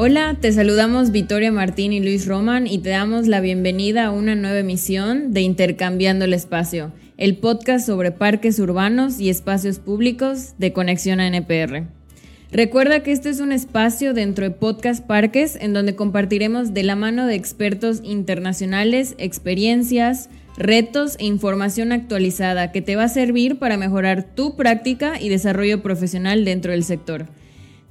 Hola, te saludamos Victoria Martín y Luis Roman y te damos la bienvenida a una nueva emisión de Intercambiando el Espacio, el podcast sobre parques urbanos y espacios públicos de Conexión a NPR. Recuerda que este es un espacio dentro de Podcast Parques en donde compartiremos de la mano de expertos internacionales experiencias, retos e información actualizada que te va a servir para mejorar tu práctica y desarrollo profesional dentro del sector.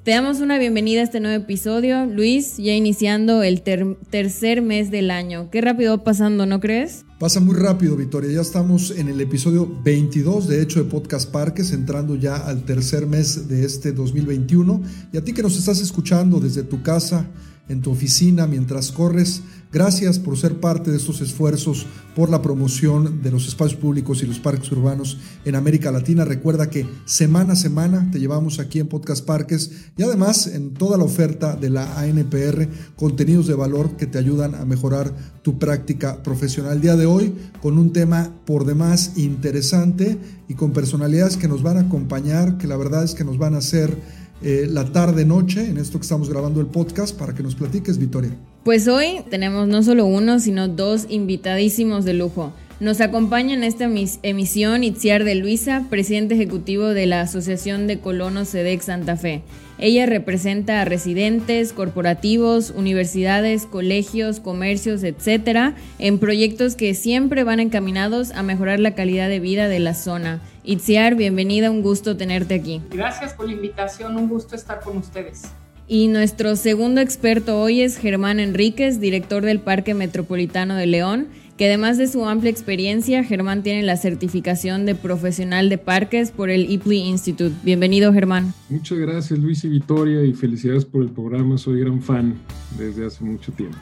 Te damos una bienvenida a este nuevo episodio. Luis, ya iniciando el tercer mes del año. Qué rápido va pasando, ¿no crees? Pasa muy rápido, Victoria. Ya estamos en el episodio 22, de hecho, de Podcast Parques, entrando ya al tercer mes de este 2021. Y a ti que nos estás escuchando desde tu casa, en tu oficina, mientras corres, Gracias por ser parte de estos esfuerzos por la promoción de los espacios públicos y los parques urbanos en América Latina. Recuerda que semana a semana te llevamos aquí en Podcast Parques y además en toda la oferta de la ANPR contenidos de valor que te ayudan a mejorar tu práctica profesional. El día de hoy con un tema por demás interesante y con personalidades que nos van a acompañar, que la verdad es que nos van a hacer eh, la tarde-noche en esto que estamos grabando el podcast para que nos platiques, Victoria. Pues hoy tenemos no solo uno, sino dos invitadísimos de lujo. Nos acompaña en esta emisión Itziar de Luisa, presidente ejecutivo de la Asociación de Colonos SEDEX Santa Fe. Ella representa a residentes, corporativos, universidades, colegios, comercios, etcétera, en proyectos que siempre van encaminados a mejorar la calidad de vida de la zona. Itziar, bienvenida, un gusto tenerte aquí. Gracias por la invitación, un gusto estar con ustedes. Y nuestro segundo experto hoy es Germán Enríquez, director del Parque Metropolitano de León que además de su amplia experiencia, Germán tiene la certificación de profesional de parques por el IPLI Institute. Bienvenido, Germán. Muchas gracias, Luis y Victoria, y felicidades por el programa. Soy gran fan desde hace mucho tiempo.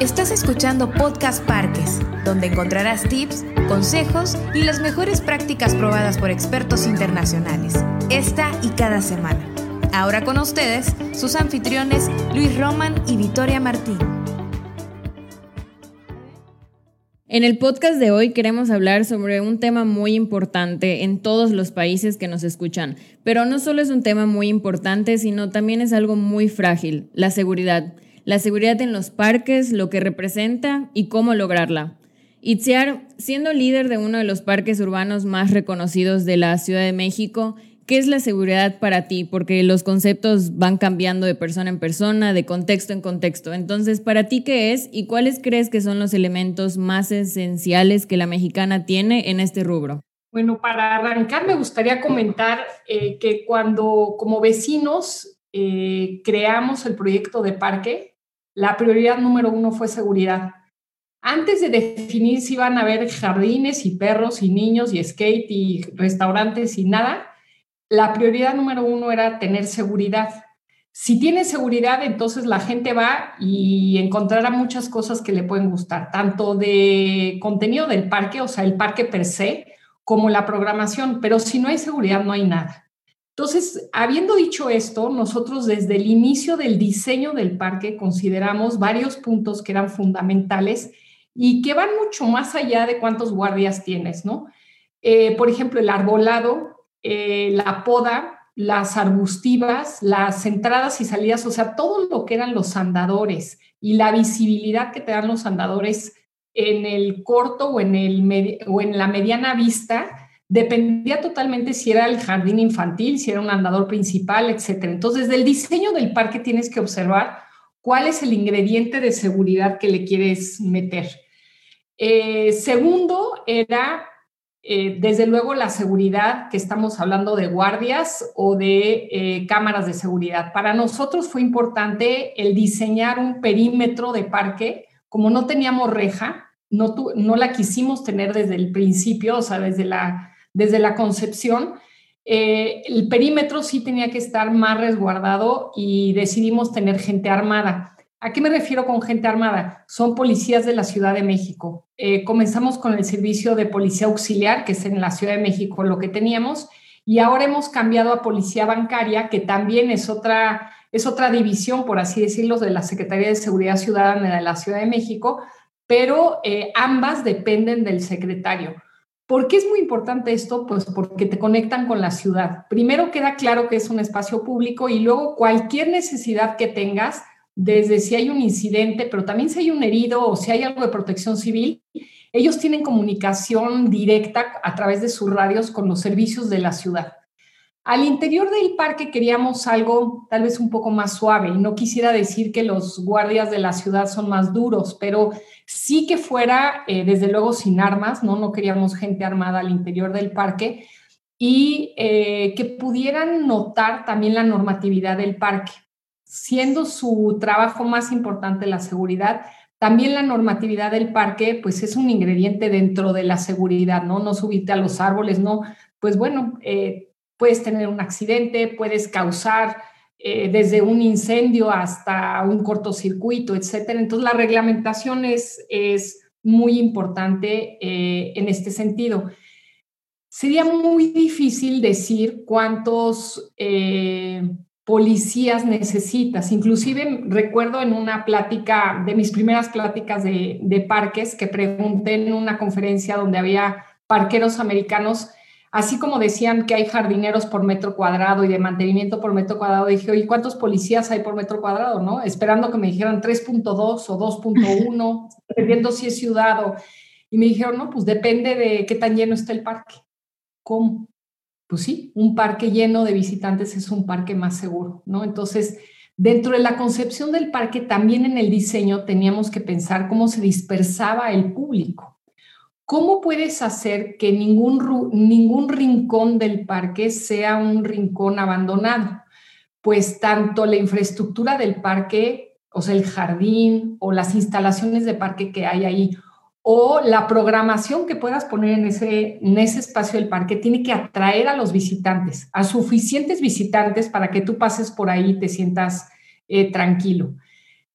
Estás escuchando Podcast Parques, donde encontrarás tips, consejos y las mejores prácticas probadas por expertos internacionales, esta y cada semana. Ahora con ustedes, sus anfitriones Luis Roman y Victoria Martín. En el podcast de hoy queremos hablar sobre un tema muy importante en todos los países que nos escuchan, pero no solo es un tema muy importante, sino también es algo muy frágil, la seguridad. La seguridad en los parques, lo que representa y cómo lograrla. Itziar, siendo líder de uno de los parques urbanos más reconocidos de la Ciudad de México, ¿Qué es la seguridad para ti? Porque los conceptos van cambiando de persona en persona, de contexto en contexto. Entonces, ¿para ti qué es y cuáles crees que son los elementos más esenciales que la mexicana tiene en este rubro? Bueno, para arrancar me gustaría comentar eh, que cuando como vecinos eh, creamos el proyecto de parque, la prioridad número uno fue seguridad. Antes de definir si iban a haber jardines y perros y niños y skate y restaurantes y nada, la prioridad número uno era tener seguridad. Si tiene seguridad, entonces la gente va y encontrará muchas cosas que le pueden gustar, tanto de contenido del parque, o sea, el parque per se, como la programación, pero si no hay seguridad, no hay nada. Entonces, habiendo dicho esto, nosotros desde el inicio del diseño del parque consideramos varios puntos que eran fundamentales y que van mucho más allá de cuántos guardias tienes, ¿no? Eh, por ejemplo, el arbolado eh, la poda, las arbustivas, las entradas y salidas, o sea, todo lo que eran los andadores y la visibilidad que te dan los andadores en el corto o en, el o en la mediana vista, dependía totalmente si era el jardín infantil, si era un andador principal, etc. Entonces, desde el diseño del parque tienes que observar cuál es el ingrediente de seguridad que le quieres meter. Eh, segundo, era eh, desde luego la seguridad, que estamos hablando de guardias o de eh, cámaras de seguridad. Para nosotros fue importante el diseñar un perímetro de parque. Como no teníamos reja, no, no la quisimos tener desde el principio, o sea, desde la, desde la concepción, eh, el perímetro sí tenía que estar más resguardado y decidimos tener gente armada. ¿A qué me refiero con gente armada? Son policías de la Ciudad de México. Eh, comenzamos con el servicio de policía auxiliar, que es en la Ciudad de México lo que teníamos, y ahora hemos cambiado a policía bancaria, que también es otra, es otra división, por así decirlo, de la Secretaría de Seguridad Ciudadana de la Ciudad de México, pero eh, ambas dependen del secretario. ¿Por qué es muy importante esto? Pues porque te conectan con la ciudad. Primero queda claro que es un espacio público y luego cualquier necesidad que tengas, desde si hay un incidente, pero también si hay un herido o si hay algo de protección civil, ellos tienen comunicación directa a través de sus radios con los servicios de la ciudad. Al interior del parque queríamos algo tal vez un poco más suave y no quisiera decir que los guardias de la ciudad son más duros, pero sí que fuera eh, desde luego sin armas, ¿no? No queríamos gente armada al interior del parque y eh, que pudieran notar también la normatividad del parque. Siendo su trabajo más importante la seguridad, también la normatividad del parque, pues es un ingrediente dentro de la seguridad, ¿no? No subirte a los árboles, ¿no? Pues bueno, eh, puedes tener un accidente, puedes causar eh, desde un incendio hasta un cortocircuito, etcétera. Entonces, la reglamentación es, muy importante eh, en este sentido. Sería muy difícil decir cuántos policías necesitas. Inclusive recuerdo en una plática, de mis primeras pláticas de, de parques, que pregunté en una conferencia donde había parqueros americanos, Así como decían que hay jardineros por metro cuadrado y de mantenimiento por metro cuadrado, dije, oye, ¿cuántos policías hay por metro cuadrado? ¿no? Esperando que me dijeran 3.2 o 2.1, dependiendo si es ciudad Y me dijeron, no, pues depende de qué tan lleno está el parque. ¿Cómo? Pues sí, un parque lleno de visitantes es un parque más seguro, ¿no? Entonces, dentro de la concepción del parque, también en el diseño teníamos que pensar cómo se dispersaba el público. ¿Cómo puedes hacer que ningún, ningún rincón del parque sea un rincón abandonado? Pues tanto la infraestructura del parque, o sea, el jardín o las instalaciones de parque que hay ahí, o la programación que puedas poner en ese, en ese espacio del parque tiene que atraer a los visitantes, a suficientes visitantes para que tú pases por ahí y te sientas eh, tranquilo.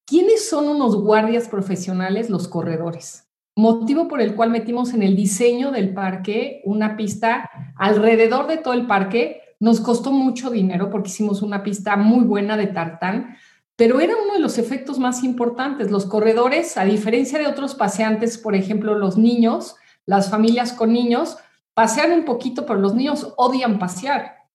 ¿Quiénes son unos guardias profesionales? Los corredores motivo por el cual metimos en el diseño del parque una pista alrededor de todo el parque. Nos costó mucho dinero porque hicimos una pista muy buena de tartán, pero era uno de los efectos más importantes. Los corredores, a diferencia de otros paseantes, por ejemplo, los niños, las familias con niños, pasean un poquito, pero los niños odian pasear.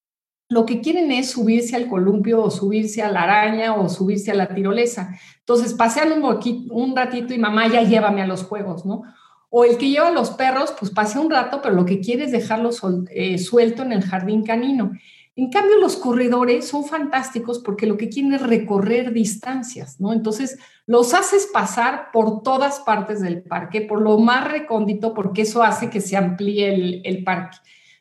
Lo que quieren es subirse al columpio o subirse a la araña o subirse a la tirolesa. Entonces, pasean un, un ratito y mamá ya llévame a los juegos, ¿no? O el que lleva los perros, pues pasea un rato, pero lo que quiere es dejarlo eh, suelto en el jardín canino. En cambio, los corredores son fantásticos porque lo que quieren es recorrer distancias, ¿no? Entonces, los haces pasar por todas partes del parque, por lo más recóndito, porque eso hace que se amplíe el, parque.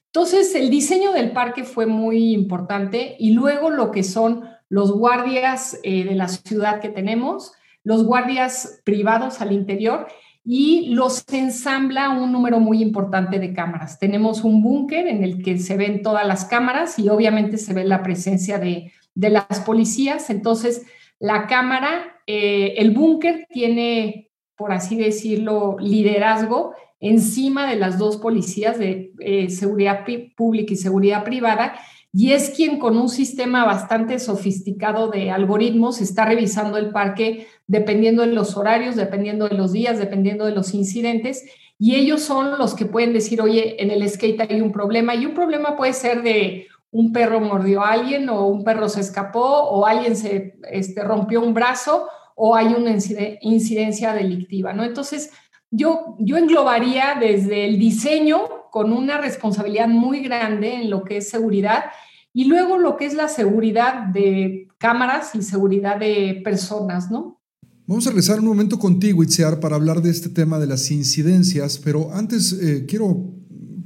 Entonces, el diseño del parque fue muy importante y luego lo que son los guardias eh, de la ciudad que tenemos, los guardias privados al interior y los ensambla un número muy importante de cámaras. Tenemos un búnker en el que se ven todas las cámaras y obviamente se ve la presencia de, las policías. Entonces, la cámara, eh, el búnker tiene, por así decirlo, liderazgo encima de las dos policías de eh, seguridad pública y seguridad privada y es quien con un sistema bastante sofisticado de algoritmos está revisando el parque dependiendo de los horarios, dependiendo de los días, dependiendo de los incidentes. Y ellos son los que pueden decir, oye, en el skate hay un problema. Y un problema puede ser de un perro mordió a alguien o un perro se escapó o alguien se este, rompió un brazo o hay una incidencia delictiva, ¿no? Entonces, yo, yo englobaría desde el diseño con una responsabilidad muy grande en lo que es seguridad y luego lo que es la seguridad de cámaras y seguridad de personas, ¿no? Vamos a regresar un momento contigo, Itziar, para hablar de este tema de las incidencias, pero antes eh, quiero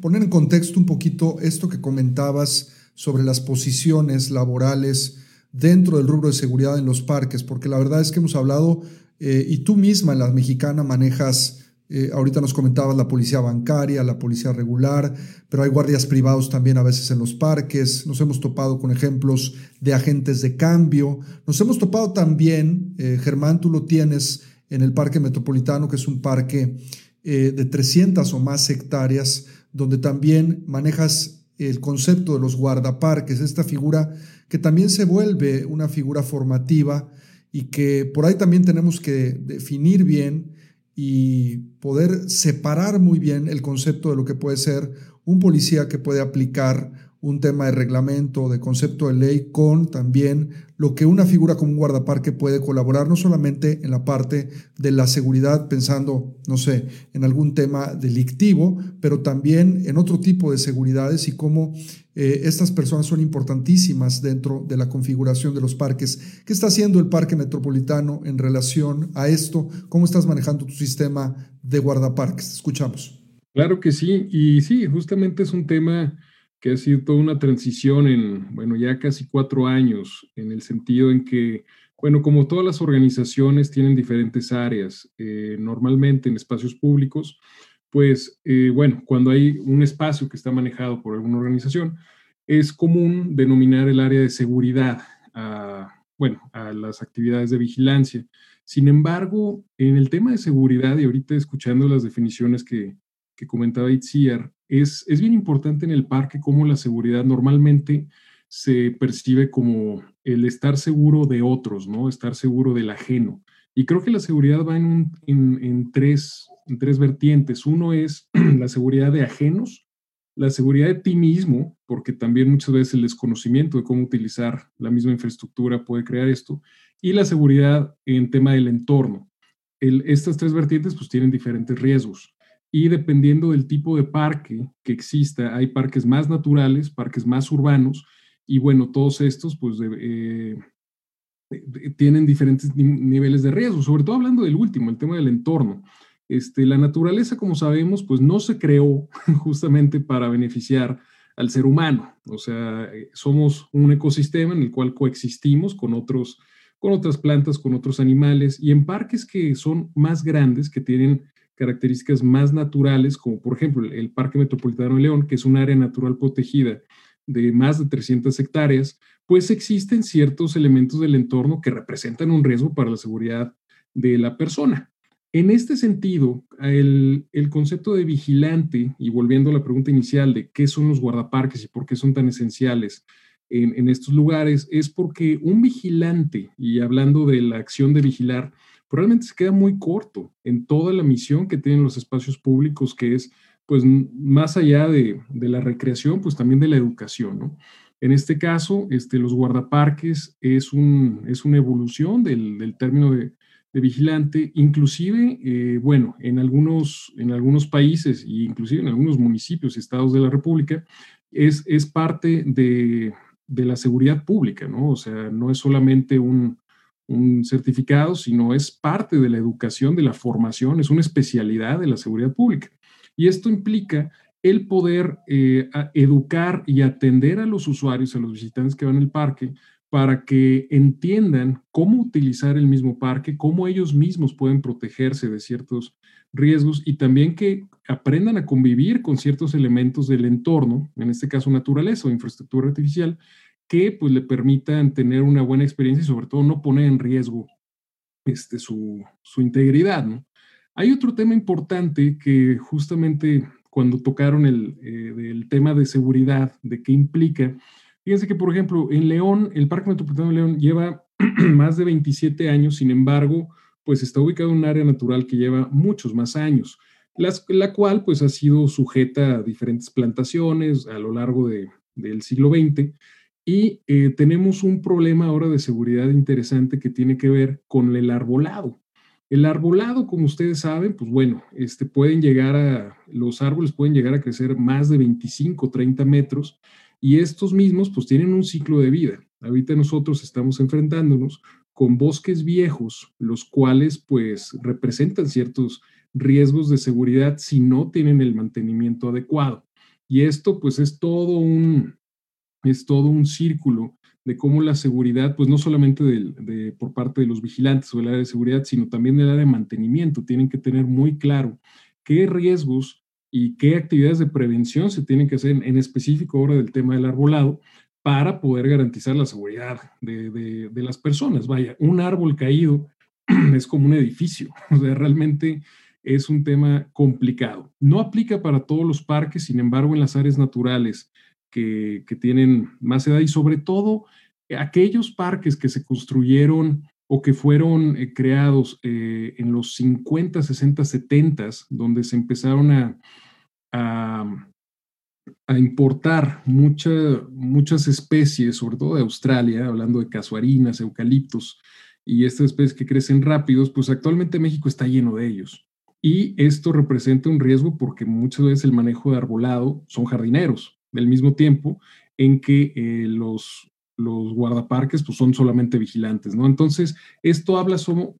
poner en contexto un poquito esto que comentabas sobre las posiciones laborales dentro del rubro de seguridad en los parques, porque la verdad es que hemos hablado, eh, y tú misma en la mexicana manejas eh, ahorita nos comentabas la policía bancaria, la policía regular, pero hay guardias privados también a veces en los parques. Nos hemos topado con ejemplos de agentes de cambio. Nos hemos topado también, eh, Germán, tú lo tienes en el Parque Metropolitano, que es un parque eh, de 300 o más hectáreas, donde también manejas el concepto de los guardaparques, esta figura que también se vuelve una figura formativa y que por ahí también tenemos que definir bien y poder separar muy bien el concepto de lo que puede ser un policía que puede aplicar un tema de reglamento, de concepto de ley, con también lo que una figura como un guardaparque puede colaborar, no solamente en la parte de la seguridad, pensando, no sé, en algún tema delictivo, pero también en otro tipo de seguridades y cómo eh, estas personas son importantísimas dentro de la configuración de los parques. ¿Qué está haciendo el Parque Metropolitano en relación a esto? ¿Cómo estás manejando tu sistema de guardaparques? Escuchamos. Claro que sí, y sí, justamente es un tema que ha sido toda una transición en, bueno, ya casi cuatro años, en el sentido en que, bueno, como todas las organizaciones tienen diferentes áreas, eh, normalmente en espacios públicos, pues, eh, bueno, cuando hay un espacio que está manejado por alguna organización, es común denominar el área de seguridad a, bueno, a las actividades de vigilancia. Sin embargo, en el tema de seguridad, y ahorita escuchando las definiciones que, que comentaba Itziar, es, es bien importante en el parque cómo la seguridad normalmente se percibe como el estar seguro de otros, ¿no? Estar seguro del ajeno. Y creo que la seguridad va en, en, tres, en tres vertientes. Uno es la seguridad de ajenos, la seguridad de ti mismo, porque también muchas veces el desconocimiento de cómo utilizar la misma infraestructura puede crear esto, y la seguridad en tema del entorno. El, estas tres vertientes pues tienen diferentes riesgos y dependiendo del tipo de parque que exista, hay parques más naturales, parques más urbanos, y bueno, todos estos pues eh, tienen diferentes niveles de riesgo, sobre todo hablando del último, el tema del entorno. Este, la naturaleza, como sabemos, pues no se creó justamente para beneficiar al ser humano. O sea, somos un ecosistema en el cual coexistimos con otros con otras plantas, con otros animales y en parques que son más grandes, que tienen características más naturales, como por ejemplo el Parque Metropolitano de León, que es un área natural protegida de más de 300 hectáreas, pues existen ciertos elementos del entorno que representan un riesgo para la seguridad de la persona. En este sentido, el, el, concepto de vigilante, y volviendo a la pregunta inicial de qué son los guardaparques y por qué son tan esenciales en, en estos lugares, es porque un vigilante, y hablando de la acción de vigilar, probablemente se queda muy corto en toda la misión que tienen los espacios públicos, que es, pues, más allá de, la recreación, pues también de la educación, ¿no? En este caso, este, los guardaparques es, un, es una evolución del, término de, vigilante, inclusive, eh, bueno, en algunos, en algunos países e inclusive en algunos municipios y estados de la República, es, es parte de, de la seguridad pública, ¿no? O sea, no es solamente un, un certificado, sino es parte de la educación, de la formación, es una especialidad de la seguridad pública. Y esto implica el poder eh, educar y atender a los usuarios, a los visitantes que van al parque, para que entiendan cómo utilizar el mismo parque, cómo ellos mismos pueden protegerse de ciertos riesgos y también que aprendan a convivir con ciertos elementos del entorno, en este caso naturaleza o infraestructura artificial, que pues le permitan tener una buena experiencia y sobre todo no poner en riesgo este, su, su integridad. ¿no? Hay otro tema importante que justamente cuando tocaron el, eh, tema de seguridad, de qué implica, fíjense que por ejemplo en León, el Parque Metropolitano de León lleva más de 27 años, sin embargo, pues está ubicado en un área natural que lleva muchos más años, la cual pues ha sido sujeta a diferentes plantaciones a lo largo de, del siglo XX y eh, tenemos un problema ahora de seguridad interesante que tiene que ver con el arbolado. El arbolado, como ustedes saben, pues bueno, este, pueden llegar a, los árboles pueden llegar a crecer más de 25, 30 metros y estos mismos pues tienen un ciclo de vida. Ahorita nosotros estamos enfrentándonos con bosques viejos, los cuales pues representan ciertos riesgos de seguridad si no tienen el mantenimiento adecuado. Y esto pues es todo un, es todo un círculo de cómo la seguridad, pues no solamente de, por parte de los vigilantes o del área de seguridad, sino también del área de mantenimiento, tienen que tener muy claro qué riesgos y qué actividades de prevención se tienen que hacer en específico ahora del tema del arbolado para poder garantizar la seguridad de, de las personas. Vaya, un árbol caído es como un edificio, o sea, realmente es un tema complicado. No aplica para todos los parques, sin embargo, en las áreas naturales que, tienen más edad y sobre todo aquellos parques que se construyeron o que fueron eh, creados eh, en los 50, 60, 70, donde se empezaron a, a, importar muchas especies, sobre todo de Australia, hablando de casuarinas, eucaliptos y estas especies que crecen rápidos, pues actualmente México está lleno de ellos. Y esto representa un riesgo porque muchas veces el manejo de arbolado son jardineros, del mismo tiempo en que eh, los, los guardaparques pues, son solamente vigilantes, ¿no? Entonces, esto habla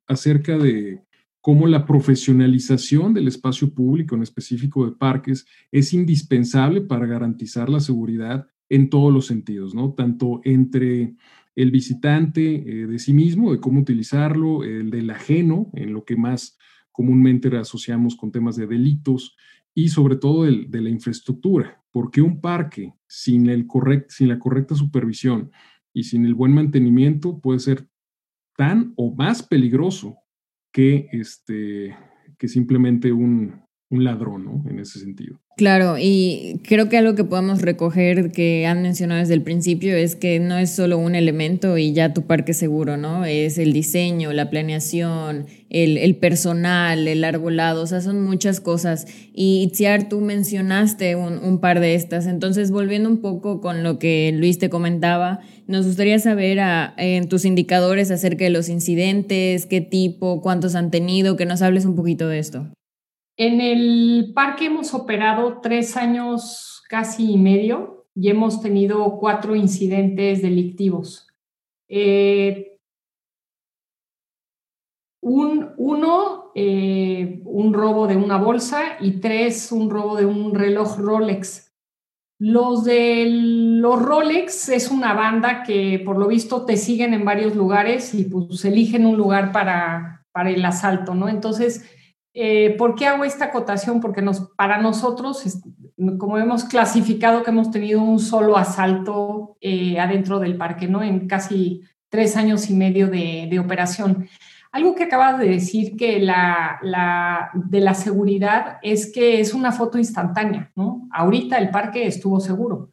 acerca de cómo la profesionalización del espacio público, en específico de parques, es indispensable para garantizar la seguridad en todos los sentidos, ¿no? Tanto entre el visitante eh, de sí mismo, de cómo utilizarlo, el del ajeno, en lo que más comúnmente asociamos con temas de delitos, y sobre todo de la infraestructura, porque un parque sin, el sin la correcta supervisión y sin el buen mantenimiento puede ser tan o más peligroso que, este, que simplemente un, un ladrón, ¿no? En ese sentido. Claro, y creo que algo que podemos recoger que han mencionado desde el principio es que no es solo un elemento y ya tu parque seguro, ¿no? Es el diseño, la planeación, el, personal, el arbolado, o sea, son muchas cosas. Y Itziar, tú mencionaste un, par de estas. Entonces, volviendo un poco con lo que Luis te comentaba, nos gustaría saber en tus indicadores acerca de los incidentes, qué tipo, cuántos han tenido, que nos hables un poquito de esto. En el parque hemos operado tres años casi y medio y hemos tenido cuatro incidentes delictivos. Eh, un, uno, eh, un robo de una bolsa y tres, un robo de un reloj Rolex. Los de los Rolex es una banda que por lo visto te siguen en varios lugares y pues eligen un lugar para, para el asalto, ¿no? Entonces, eh, ¿Por qué hago esta acotación? Porque nos, para nosotros, como hemos clasificado que hemos tenido un solo asalto eh, adentro del parque, ¿no? En casi tres años y medio de, operación. Algo que acabas de decir que la, de la seguridad es que es una foto instantánea, ¿no? Ahorita el parque estuvo seguro.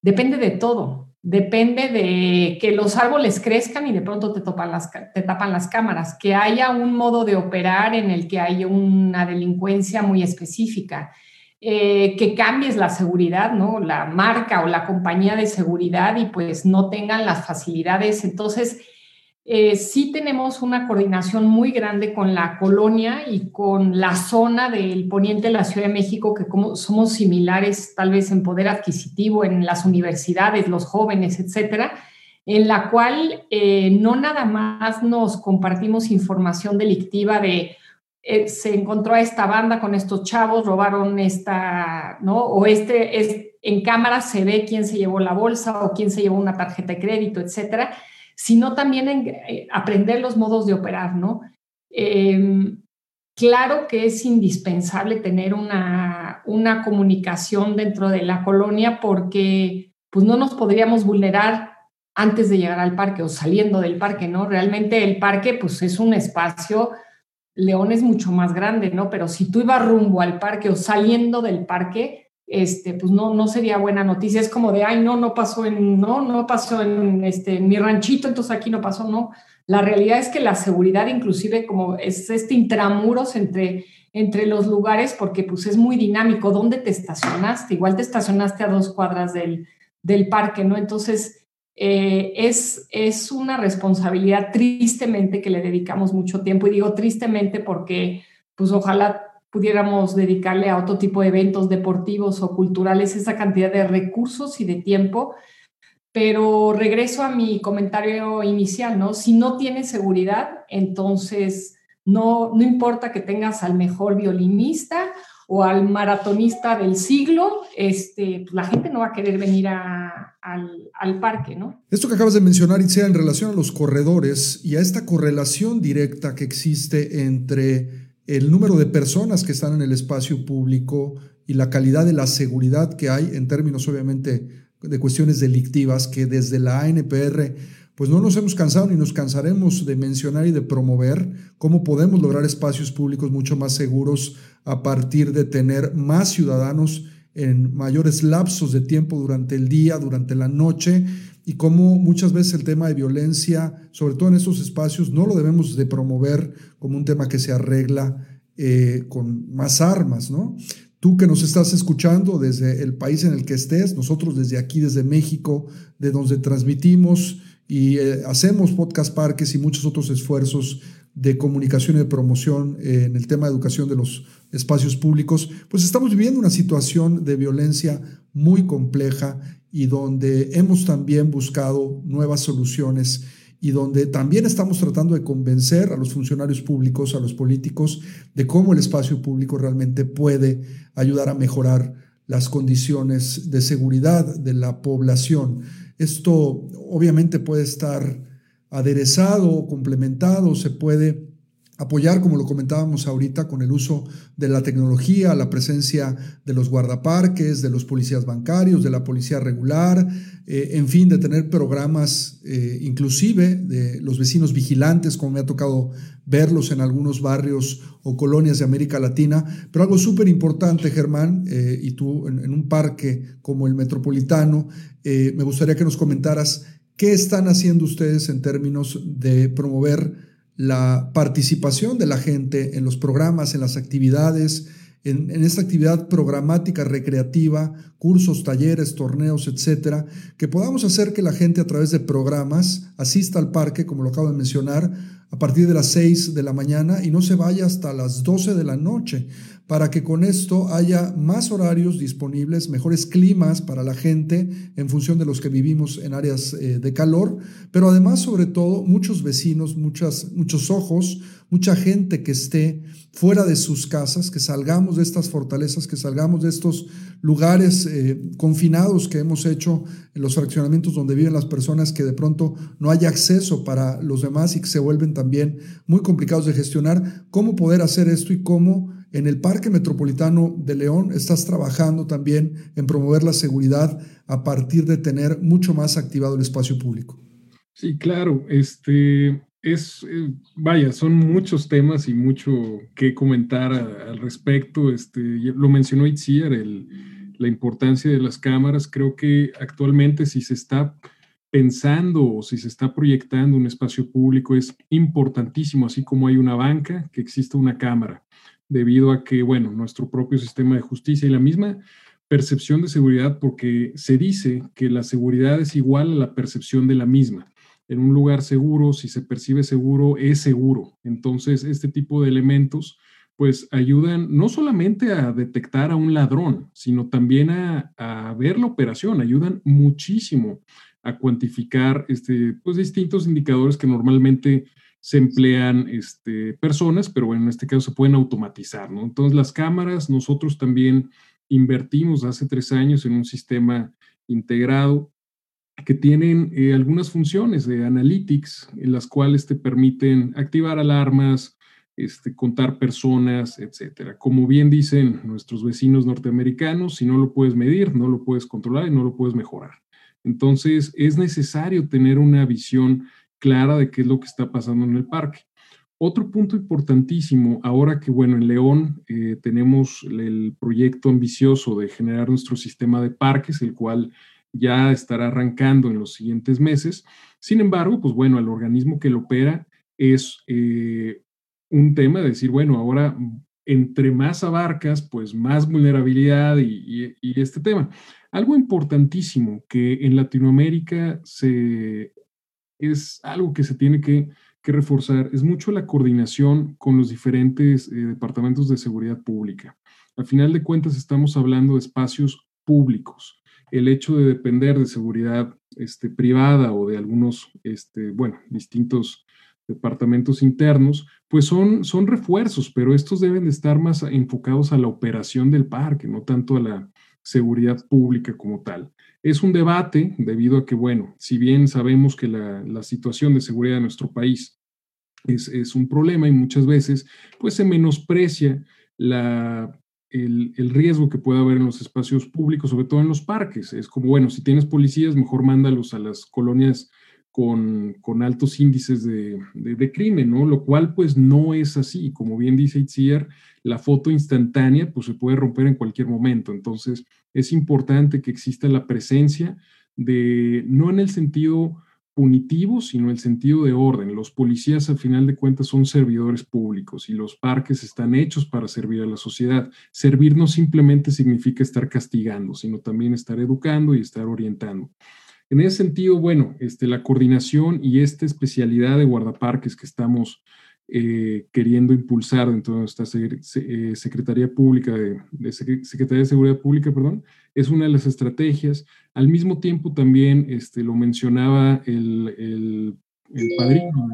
Depende de todo depende de que los árboles crezcan y de pronto te, topan las, te tapan las cámaras, que haya un modo de operar en el que haya una delincuencia muy específica, eh, que cambies la seguridad, ¿no? La marca o la compañía de seguridad y pues no tengan las facilidades. Entonces, eh, sí tenemos una coordinación muy grande con la colonia y con la zona del poniente de la Ciudad de México, que como somos similares tal vez en poder adquisitivo, en las universidades, los jóvenes, etcétera, en la cual eh, no nada más nos compartimos información delictiva de eh, se encontró a esta banda con estos chavos, robaron esta, ¿no? O este, es, en cámara se ve quién se llevó la bolsa o quién se llevó una tarjeta de crédito, etcétera sino también en eh, aprender los modos de operar, ¿no? Em, claro que es indispensable tener una, una comunicación dentro de la colonia porque pues no nos podríamos vulnerar antes de llegar al parque o saliendo del parque, ¿no? Realmente el parque pues es un espacio, León es mucho más grande, ¿no? Pero si tú ibas rumbo al parque o saliendo del parque, este, pues no, no sería buena noticia. Es como de, ay, no, no pasó en, no, no pasó en, este, mi ranchito, entonces aquí no pasó, no. La realidad es que la seguridad, inclusive, como es este intramuros entre, entre los lugares, porque pues es muy dinámico. ¿Dónde te estacionaste? Igual te estacionaste a dos cuadras del, del parque, ¿no? Entonces, eh, es, es una responsabilidad tristemente que le dedicamos mucho tiempo. Y digo tristemente porque, pues ojalá pudiéramos dedicarle a otro tipo de eventos deportivos o culturales esa cantidad de recursos y de tiempo. Pero regreso a mi comentario inicial, ¿no? Si no tienes seguridad, entonces no, no importa que tengas al mejor violinista o al maratonista del siglo, este, pues la gente no va a querer venir a, al, al, parque, ¿no? Esto que acabas de mencionar, Itzea, en relación a los corredores y a esta correlación directa que existe entre el número de personas que están en el espacio público y la calidad de la seguridad que hay en términos obviamente de cuestiones delictivas que desde la ANPR pues no nos hemos cansado ni nos cansaremos de mencionar y de promover cómo podemos lograr espacios públicos mucho más seguros a partir de tener más ciudadanos en mayores lapsos de tiempo durante el día, durante la noche y cómo muchas veces el tema de violencia, sobre todo en esos espacios, no lo debemos de promover como un tema que se arregla eh, con más armas, ¿no? Tú que nos estás escuchando desde el país en el que estés, nosotros desde aquí, desde México, de donde transmitimos y eh, hacemos podcast parques y muchos otros esfuerzos de comunicación y de promoción eh, en el tema de educación de los espacios públicos, pues estamos viviendo una situación de violencia muy compleja y donde hemos también buscado nuevas soluciones y donde también estamos tratando de convencer a los funcionarios públicos, a los políticos, de cómo el espacio público realmente puede ayudar a mejorar las condiciones de seguridad de la población. Esto obviamente puede estar aderezado complementado, se puede apoyar, como lo comentábamos ahorita, con el uso de la tecnología, la presencia de los guardaparques, de los policías bancarios, de la policía regular, eh, en fin, de tener programas eh, inclusive de los vecinos vigilantes, como me ha tocado verlos en algunos barrios o colonias de América Latina. Pero algo súper importante, Germán, eh, y tú en, en, un parque como el Metropolitano, me gustaría que nos comentaras qué están haciendo ustedes en términos de promover la participación de la gente en los programas, en las actividades, en, esta actividad programática, recreativa, cursos, talleres, torneos, etcétera, que podamos hacer que la gente a través de programas asista al parque, como lo acabo de mencionar, a partir de las 6 de la mañana y no se vaya hasta las 12 de la noche, para que con esto haya más horarios disponibles, mejores climas para la gente en función de los que vivimos en áreas eh, de calor, pero además sobre todo muchos vecinos, muchas, muchos ojos, mucha gente que esté fuera de sus casas, que salgamos de estas fortalezas, que salgamos de estos lugares eh, confinados que hemos hecho en los fraccionamientos donde viven las personas, que de pronto no haya acceso para los demás y que se vuelven también muy complicados de gestionar, cómo poder hacer esto y cómo en el Parque Metropolitano de León estás trabajando también en promover la seguridad a partir de tener mucho más activado el espacio público. Sí, claro. Este, es, eh, vaya, son muchos temas y mucho que comentar al respecto. Este, lo mencionó Itziar, la importancia de las cámaras. Creo que actualmente si se está pensando o si se está proyectando un espacio público es importantísimo, así como hay una banca, que exista una cámara, debido a que, bueno, nuestro propio sistema de justicia y la misma percepción de seguridad, porque se dice que la seguridad es igual a la percepción de la misma en un lugar seguro, si se percibe seguro, es seguro. Entonces, este tipo de elementos pues ayudan no solamente a detectar a un ladrón, sino también a, ver la operación, ayudan muchísimo a cuantificar este, pues, distintos indicadores que normalmente se emplean este, personas, pero bueno, en este caso se pueden automatizar, ¿no? Entonces, las cámaras, nosotros también invertimos hace tres años en un sistema integrado que tienen eh, algunas funciones de analytics en las cuales te permiten activar alarmas, este, contar personas, etcétera. Como bien dicen nuestros vecinos norteamericanos, si no lo puedes medir, no lo puedes controlar y no lo puedes mejorar. Entonces, es necesario tener una visión clara de qué es lo que está pasando en el parque. Otro punto importantísimo, ahora que, bueno, en León eh, tenemos el proyecto ambicioso de generar nuestro sistema de parques, el cual ya estará arrancando en los siguientes meses. Sin embargo, pues bueno, el organismo que lo opera es eh, un tema de decir, bueno, ahora entre más abarcas, pues más vulnerabilidad y, este tema. Algo importantísimo que en Latinoamérica se, es algo que se tiene que, reforzar, es mucho la coordinación con los diferentes eh, departamentos de seguridad pública. Al final de cuentas, estamos hablando de espacios públicos el hecho de depender de seguridad este, privada o de algunos, este, bueno, distintos departamentos internos, pues son, son refuerzos, pero estos deben de estar más enfocados a la operación del parque, no tanto a la seguridad pública como tal. Es un debate debido a que, bueno, si bien sabemos que la, la situación de seguridad de nuestro país es, es, un problema y muchas veces pues se menosprecia la el, riesgo que puede haber en los espacios públicos, sobre todo en los parques. Es como, bueno, si tienes policías, mejor mándalos a las colonias con, altos índices de, crimen, ¿no? Lo cual pues no es así. Como bien dice Itziar, la foto instantánea pues se puede romper en cualquier momento. Entonces es importante que exista la presencia de, no en el sentido punitivo, sino el sentido de orden. Los policías, al final de cuentas, son servidores públicos y los parques están hechos para servir a la sociedad. Servir no simplemente significa estar castigando, sino también estar educando y estar orientando. En ese sentido, bueno, este, la coordinación y esta especialidad de guardaparques que estamos eh, queriendo impulsar dentro de nuestra eh, Secretaría Pública, de, Secretaría de Seguridad Pública, perdón, es una de las estrategias. Al mismo tiempo también este, lo mencionaba el, el, padrino,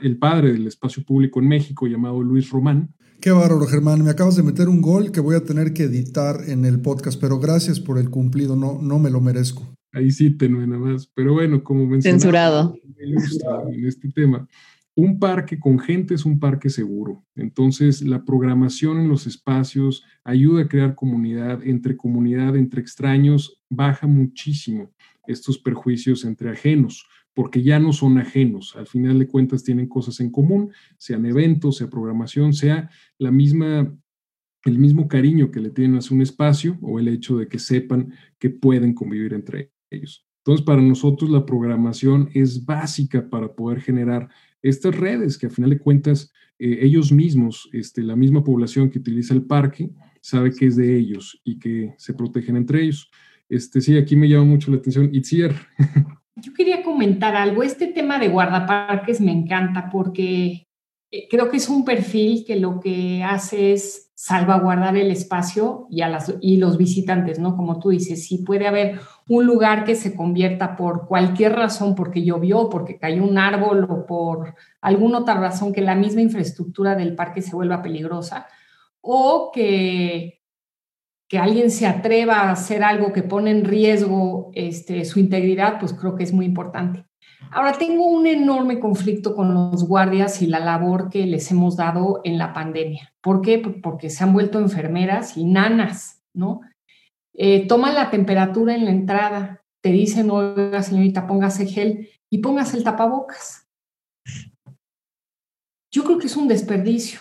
el, padre del espacio público en México, llamado Luis Román. Qué bárbaro, Germán. Me acabas de meter un gol que voy a tener que editar en el podcast, pero gracias por el cumplido, no, no me lo merezco. Ahí sí, tenue nada más. Pero bueno, como mencionaba, Censurado. En este tema un parque con gente es un parque seguro. Entonces, la programación en los espacios ayuda a crear comunidad, entre comunidad, entre extraños, baja muchísimo estos perjuicios entre ajenos, porque ya no son ajenos. Al final de cuentas tienen cosas en común, sean eventos, sea programación, sea la misma el mismo cariño que le tienen a un espacio o el hecho de que sepan que pueden convivir entre ellos. Entonces, para nosotros la programación es básica para poder generar estas redes que a final de cuentas eh, ellos mismos, este, la misma población que utiliza el parque, sabe que es de ellos y que se protegen entre ellos. Este, sí, aquí me llama mucho la atención Itziar. Yo quería comentar algo. Este tema de guardaparques me encanta porque creo que es un perfil que lo que hace es salvaguardar el espacio y, a las, y los visitantes, ¿no? Como tú dices, si puede haber un lugar que se convierta por cualquier razón, porque llovió, porque cayó un árbol o por alguna otra razón que la misma infraestructura del parque se vuelva peligrosa, o que, que alguien se atreva a hacer algo que pone en riesgo este, su integridad, pues creo que es muy importante. Ahora tengo un enorme conflicto con los guardias y la labor que les hemos dado en la pandemia. ¿Por qué? Porque se han vuelto enfermeras y nanas, ¿no? Eh, toman la temperatura en la entrada, te dicen, oiga señorita, póngase gel y póngase el tapabocas. Yo creo que es un desperdicio.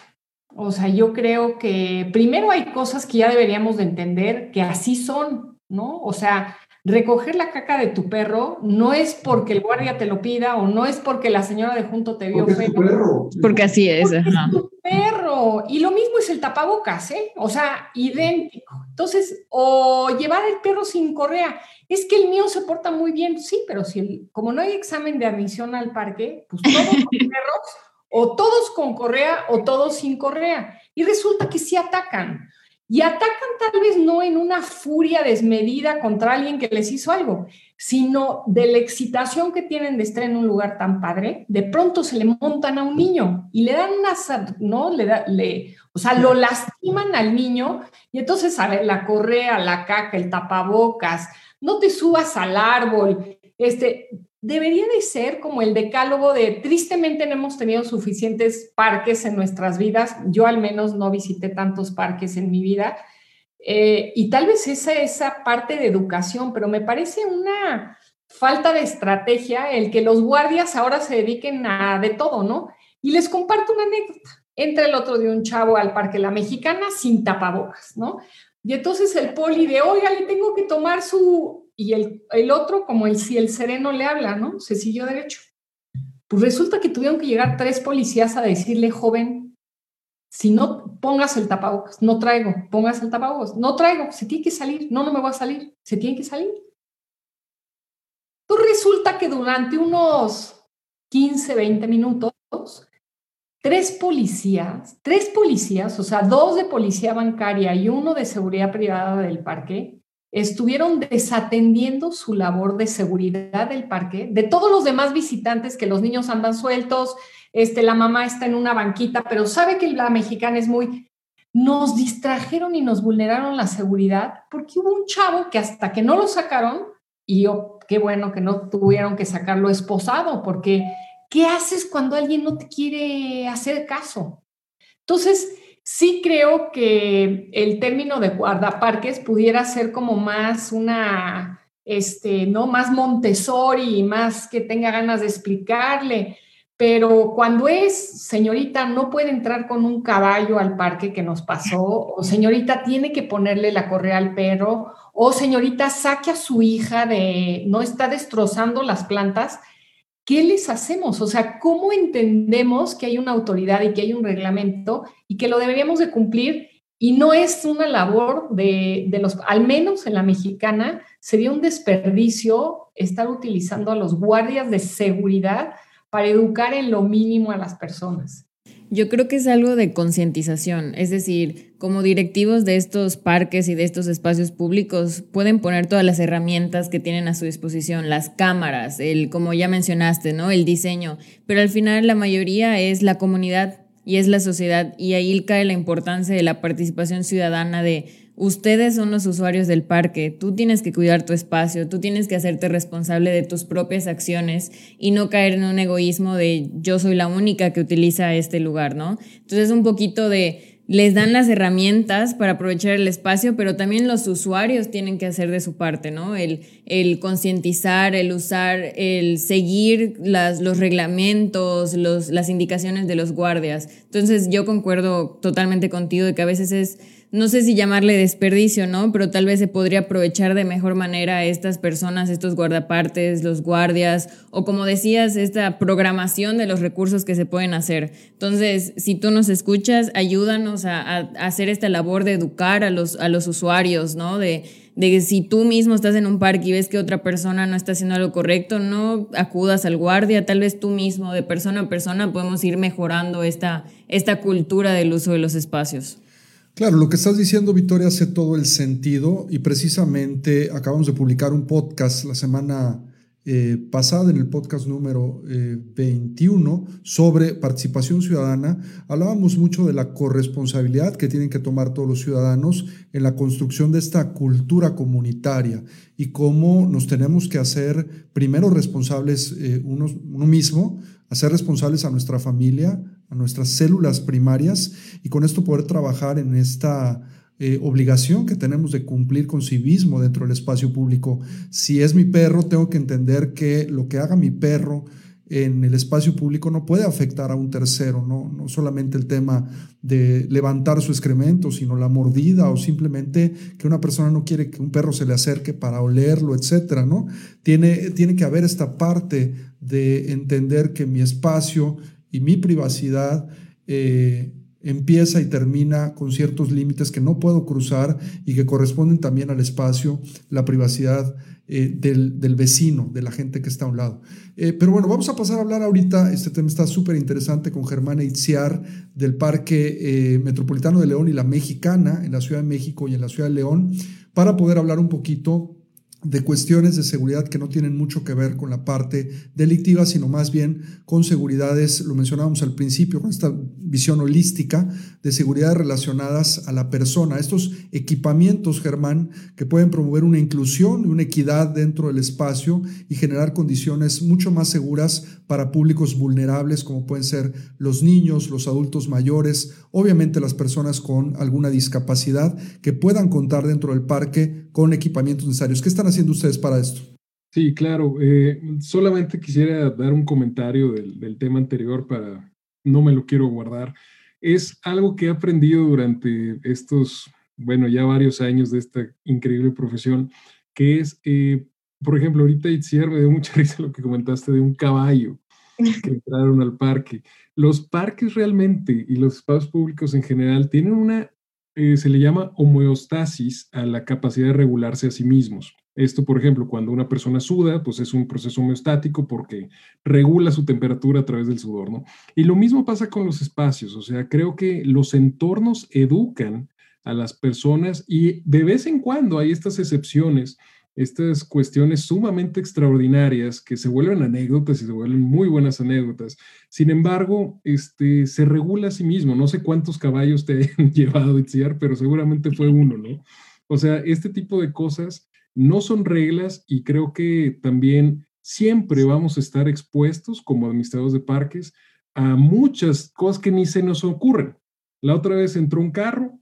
O sea, yo creo que primero hay cosas que ya deberíamos de entender que así son, ¿no? O sea, recoger la caca de tu perro no es porque el guardia te lo pida o no es porque la señora de junto te vio feo. Porque así es. es tu perro. Y lo mismo es el tapabocas, ¿eh? O sea, idéntico. Entonces, o llevar el perro sin correa. Es que el mío se porta muy bien. Sí, pero si como no hay examen de admisión al parque, pues todos los perros, o todos con correa o todos sin correa. Y resulta que sí atacan y atacan tal vez no en una furia desmedida contra alguien que les hizo algo, sino de la excitación que tienen de estar en un lugar tan padre, de pronto se le montan a un niño y le dan una, ¿no? Le, da, le o sea, lo lastiman al niño y entonces, a ver, la correa, la caca, el tapabocas, no te subas al árbol, este, debería de ser como el decálogo de tristemente no hemos tenido suficientes parques en nuestras vidas. Yo al menos no visité tantos parques en mi vida. Eh, y tal vez esa, esa parte de educación, pero me parece una falta de estrategia el que los guardias ahora se dediquen a de todo, ¿no? Y les comparto una anécdota. Entra el otro de un chavo al Parque La Mexicana sin tapabocas, ¿no? Y entonces el poli de, oiga, le tengo que tomar su y el, otro, como el, si el sereno le habla, ¿no? Se siguió derecho. Pues resulta que tuvieron que llegar tres policías a decirle, joven, si no pongas el tapabocas, no traigo, pongas el tapabocas, no traigo, se tiene que salir, no, no me voy a salir, se tiene que salir. Pues resulta que durante unos 15, 20 minutos, tres policías, tres policías, o sea, dos de policía bancaria y uno de seguridad privada del parque, estuvieron desatendiendo su labor de seguridad del parque, de todos los demás visitantes que los niños andan sueltos, este, la mamá está en una banquita, pero sabe que la mexicana es muy... Nos distrajeron y nos vulneraron la seguridad porque hubo un chavo que hasta que no lo sacaron, y yo, qué bueno que no tuvieron que sacarlo esposado, porque ¿qué haces cuando alguien no te quiere hacer caso? Entonces, Sí creo que el término de guardaparques pudiera ser como más una, este, ¿no? Más Montessori, más que tenga ganas de explicarle. Pero cuando es, señorita, no puede entrar con un caballo al parque que nos pasó, o señorita tiene que ponerle la correa al perro, o señorita, saque a su hija de, no está destrozando las plantas, ¿qué les hacemos? O sea, ¿cómo entendemos que hay una autoridad y que hay un reglamento y que lo deberíamos de cumplir? Y no es una labor de, de los, al menos en la mexicana, sería un desperdicio estar utilizando a los guardias de seguridad para educar en lo mínimo a las personas. Yo creo que es algo de concientización, es decir, como directivos de estos parques y de estos espacios públicos pueden poner todas las herramientas que tienen a su disposición, las cámaras, el como ya mencionaste, ¿no? El diseño, pero al final la mayoría es la comunidad y es la sociedad y ahí cae la importancia de la participación ciudadana de Ustedes son los usuarios del parque, tú tienes que cuidar tu espacio, tú tienes que hacerte responsable de tus propias acciones y no caer en un egoísmo de yo soy la única que utiliza este lugar, ¿no? Entonces un poquito de les dan las herramientas para aprovechar el espacio, pero también los usuarios tienen que hacer de su parte, ¿no? El, el concientizar, el usar, el seguir las, los reglamentos, las indicaciones de los guardias. Entonces yo concuerdo totalmente contigo de que a veces es no sé si llamarle desperdicio, ¿no? Pero tal vez se podría aprovechar de mejor manera a estas personas, estos guardapartes, los guardias, o como decías, esta programación de los recursos que se pueden hacer. Entonces, si tú nos escuchas, ayúdanos a, hacer esta labor de educar a los, a los usuarios, ¿no? De, de si tú mismo estás en un parque y ves que otra persona no está haciendo algo correcto, no acudas al guardia, tal vez tú mismo, de persona a persona, podemos ir mejorando esta, esta cultura del uso de los espacios. Claro, lo que estás diciendo, Victoria, hace todo el sentido y precisamente acabamos de publicar un podcast la semana eh, pasada, en el podcast número 21, eh, sobre participación ciudadana. Hablábamos mucho de la corresponsabilidad que tienen que tomar todos los ciudadanos en la construcción de esta cultura comunitaria y cómo nos tenemos que hacer primero responsables eh, uno mismo, hacer responsables a nuestra familia, a nuestras células primarias y con esto poder trabajar en esta eh, obligación que tenemos de cumplir con civismo dentro del espacio público. Si es mi perro, tengo que entender que lo que haga mi perro en el espacio público no puede afectar a un tercero, no, no solamente el tema de levantar su excremento, sino la mordida o simplemente que una persona no quiere que un perro se le acerque para olerlo, etcétera, ¿no? Tiene, tiene que haber esta parte de entender que mi espacio y mi privacidad eh, empieza y termina con ciertos límites que no puedo cruzar y que corresponden también al espacio, la privacidad eh, del, vecino, de la gente que está a un lado. Eh, pero bueno, vamos a pasar a hablar ahorita, este tema está súper interesante con Germán Itziar del Parque Metropolitano de León y la Mexicana en la Ciudad de México y en la Ciudad de León, para poder hablar un poquito de cuestiones de seguridad que no tienen mucho que ver con la parte delictiva, sino más bien con seguridades, lo mencionábamos al principio, con esta visión holística de seguridad relacionadas a la persona. Estos equipamientos, Germán, que pueden promover una inclusión y una equidad dentro del espacio y generar condiciones mucho más seguras para públicos vulnerables como pueden ser los niños, los adultos mayores, obviamente las personas con alguna discapacidad que puedan contar dentro del parque con equipamientos necesarios. ¿Qué están haciendo ustedes para esto? Sí, claro. Eh, solamente quisiera dar un comentario del, tema anterior para, no me lo quiero guardar. Es algo que he aprendido durante estos, bueno, ya varios años de esta increíble profesión, que es, eh, por ejemplo, ahorita Itziar me dio mucha risa lo que comentaste de un caballo que entraron al parque. Los parques realmente y los espacios públicos en general tienen una, eh, se le llama homeostasis a la capacidad de regularse a sí mismos. Esto, por ejemplo, cuando una persona suda, pues es un proceso homeostático porque regula su temperatura a través del sudor, ¿no? Y lo mismo pasa con los espacios, o sea, creo que los entornos educan a las personas y de vez en cuando hay estas excepciones, estas cuestiones sumamente extraordinarias que se vuelven anécdotas y se vuelven muy buenas anécdotas. Sin embargo, este, se regula a sí mismo. No sé cuántos caballos te han llevado a Itziar, pero seguramente fue uno, ¿no? O sea, este tipo de cosas no son reglas y creo que también siempre vamos a estar expuestos como administradores de parques a muchas cosas que ni se nos ocurren. La otra vez entró un carro,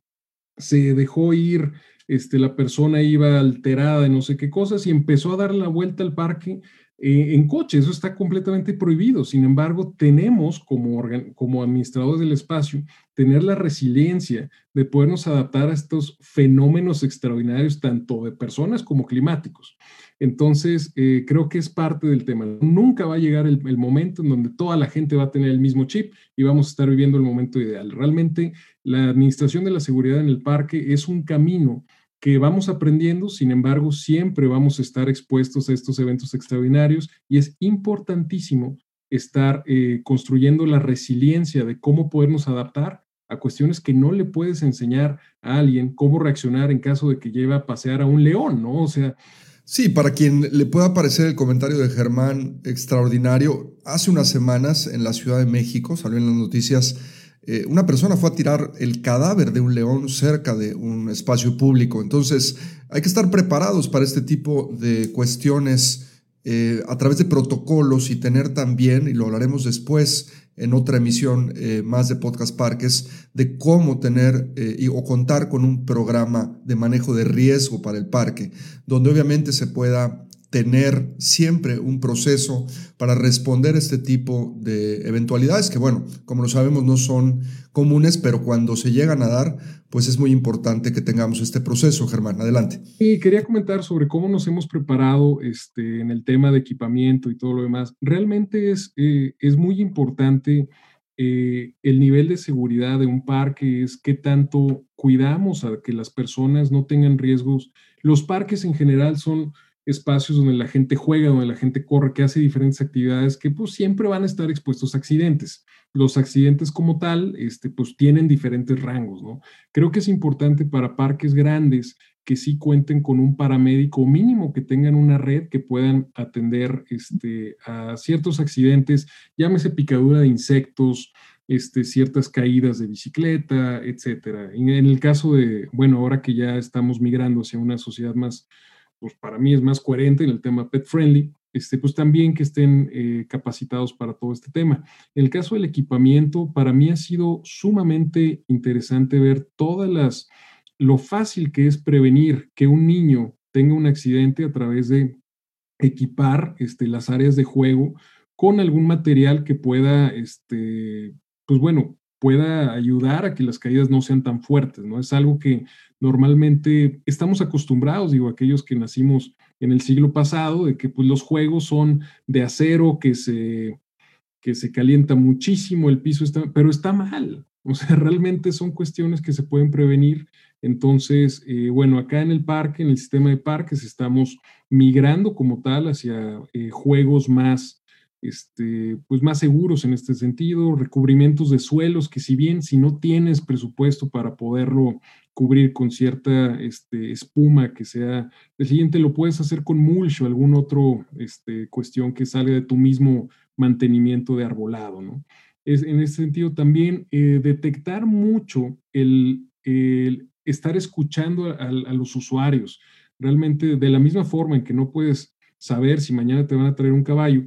se dejó ir, este, la persona iba alterada de no sé qué cosas y empezó a dar la vuelta al parque eh, en coche. Eso está completamente prohibido. Sin embargo, tenemos como, como administradores del espacio, tener la resiliencia de podernos adaptar a estos fenómenos extraordinarios, tanto de personas como climáticos. Entonces, eh, creo que es parte del tema. Nunca va a llegar el, el, momento en donde toda la gente va a tener el mismo chip y vamos a estar viviendo el momento ideal. Realmente, la administración de la seguridad en el parque es un camino que vamos aprendiendo, sin embargo, siempre vamos a estar expuestos a estos eventos extraordinarios y es importantísimo estar eh, construyendo la resiliencia de cómo podernos adaptar a cuestiones que no le puedes enseñar a alguien cómo reaccionar en caso de que lleve a pasear a un león, ¿no? O sea... Sí, para quien le pueda parecer el comentario de Germán extraordinario, hace unas semanas en la Ciudad de México, salió en las noticias, eh, una persona fue a tirar el cadáver de un león cerca de un espacio público. Entonces, hay que estar preparados para este tipo de cuestiones eh, a través de protocolos y tener también, y lo hablaremos después en otra emisión eh, más de Podcast Parques, de cómo tener o contar con un programa de manejo de riesgo para el parque, donde obviamente se pueda tener siempre un proceso para responder a este tipo de eventualidades que, bueno, como lo sabemos, no son comunes, pero cuando se llegan a dar, pues es muy importante que tengamos este proceso. Germán, adelante. Y quería comentar sobre cómo nos hemos preparado este, en el tema de equipamiento y todo lo demás. Realmente es, eh, es muy importante eh, el nivel de seguridad de un parque, es qué tanto cuidamos a que las personas no tengan riesgos. Los parques en general son espacios donde la gente juega, donde la gente corre, que hace diferentes actividades que pues siempre van a estar expuestos a accidentes. Los accidentes como tal, este, pues tienen diferentes rangos, ¿no? Creo que es importante para parques grandes que sí cuenten con un paramédico mínimo, que tengan una red que puedan atender este, a ciertos accidentes, llámese picadura de insectos, este, ciertas caídas de bicicleta, etcétera. En, el caso de, bueno, ahora que ya estamos migrando hacia una sociedad más pues para mí es más coherente en el tema pet friendly, este, pues también que estén eh, capacitados para todo este tema. En el caso del equipamiento, para mí ha sido sumamente interesante ver todas las, lo fácil que es prevenir que un niño tenga un accidente a través de equipar este, las áreas de juego con algún material que pueda, este, pues bueno, pueda ayudar a que las caídas no sean tan fuertes, ¿no? Es algo que normalmente estamos acostumbrados, digo, aquellos que nacimos en el siglo pasado, de que pues los juegos son de acero, que se, que se calienta muchísimo, el piso está, pero está mal, o sea, realmente son cuestiones que se pueden prevenir. Entonces, eh, bueno, acá en el parque, en el sistema de parques, estamos migrando como tal hacia eh, juegos más este, pues más seguros en este sentido, recubrimientos de suelos que si bien si no tienes presupuesto para poderlo cubrir con cierta este, espuma que sea siguiente lo puedes hacer con mulch o algún otro este, cuestión que salga de tu mismo mantenimiento de arbolado, ¿no? Es, en ese sentido también eh, detectar mucho el, estar escuchando a los usuarios. Realmente de la misma forma en que no puedes saber si mañana te van a traer un caballo,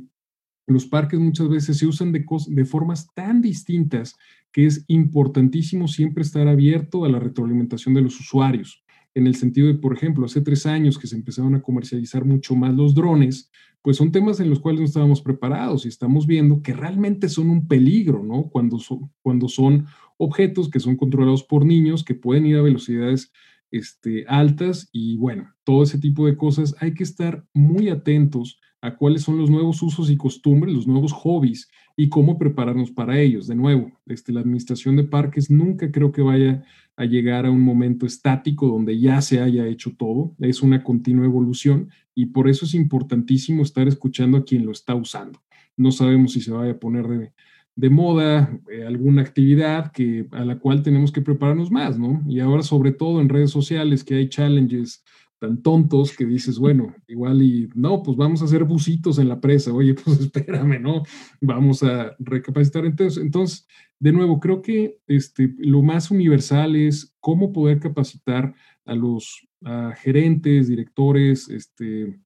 los parques muchas veces se usan de, formas tan distintas que es importantísimo siempre estar abierto a la retroalimentación de los usuarios. En el sentido de, por ejemplo, hace tres años que se empezaron a comercializar mucho más los drones, pues son temas en los cuales no estábamos preparados y estamos viendo que realmente son un peligro, ¿no? Cuando son, cuando son objetos que son controlados por niños que pueden ir a velocidades este, altas y bueno, todo ese tipo de cosas hay que estar muy atentos a cuáles son los nuevos usos y costumbres, los nuevos hobbies y cómo prepararnos para ellos. De nuevo, este, la administración de parques nunca creo que vaya a llegar a un momento estático donde ya se haya hecho todo, es una continua evolución y por eso es importantísimo estar escuchando a quien lo está usando. No sabemos si se vaya a poner de, moda, eh, alguna actividad que, a la cual tenemos que prepararnos más, ¿no? Y ahora sobre todo en redes sociales que hay challenges tan tontos que dices, bueno, igual y no, pues vamos a hacer bucitos en la presa, oye, pues espérame, ¿no? Vamos a recapacitar. Entonces, entonces de nuevo, creo que este, lo más universal es cómo poder capacitar a los gerentes, directores, este,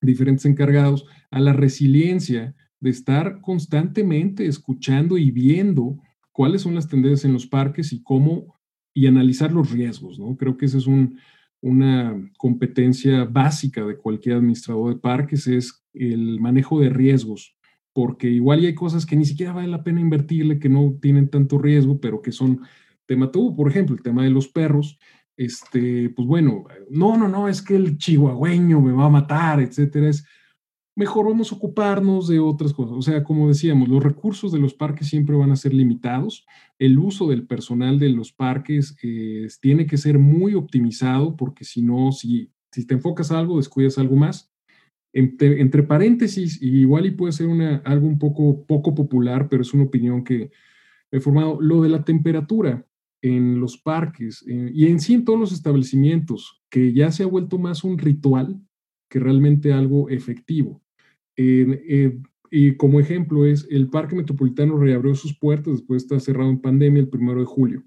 diferentes encargados a la resiliencia de estar constantemente escuchando y viendo cuáles son las tendencias en los parques y cómo y analizar los riesgos, ¿no? Creo que ese es un, una competencia básica de cualquier administrador de parques es el manejo de riesgos, porque igual hay cosas que ni siquiera vale la pena invertirle, que no tienen tanto riesgo, pero que son tema todo, por ejemplo, el tema de los perros, este, pues bueno, no, no, no, es que el chihuahueño me va a matar, etcétera, es mejor vamos a ocuparnos de otras cosas. O sea, como decíamos, los recursos de los parques siempre van a ser limitados. El uso del personal de los parques eh, tiene que ser muy optimizado porque si no, si, si te enfocas algo, descuidas algo más. Entre, paréntesis, igual y puede ser una, algo un poco, poco popular, pero es una opinión que he formado, lo de la temperatura en los parques eh, y en sí en todos los establecimientos, que ya se ha vuelto más un ritual que realmente algo efectivo. Y como ejemplo es, el Parque Metropolitano reabrió sus puertas después de estar cerrado en pandemia el primero de julio.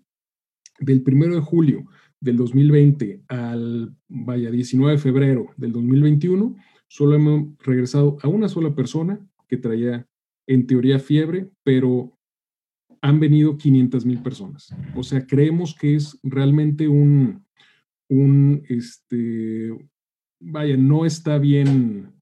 Del primero de julio del 2020 al, vaya, 19 de febrero del 2021, solo hemos regresado a una sola persona que traía en teoría fiebre, pero han venido 500 mil personas. O sea, creemos que es realmente un, un, este, vaya, no está bien,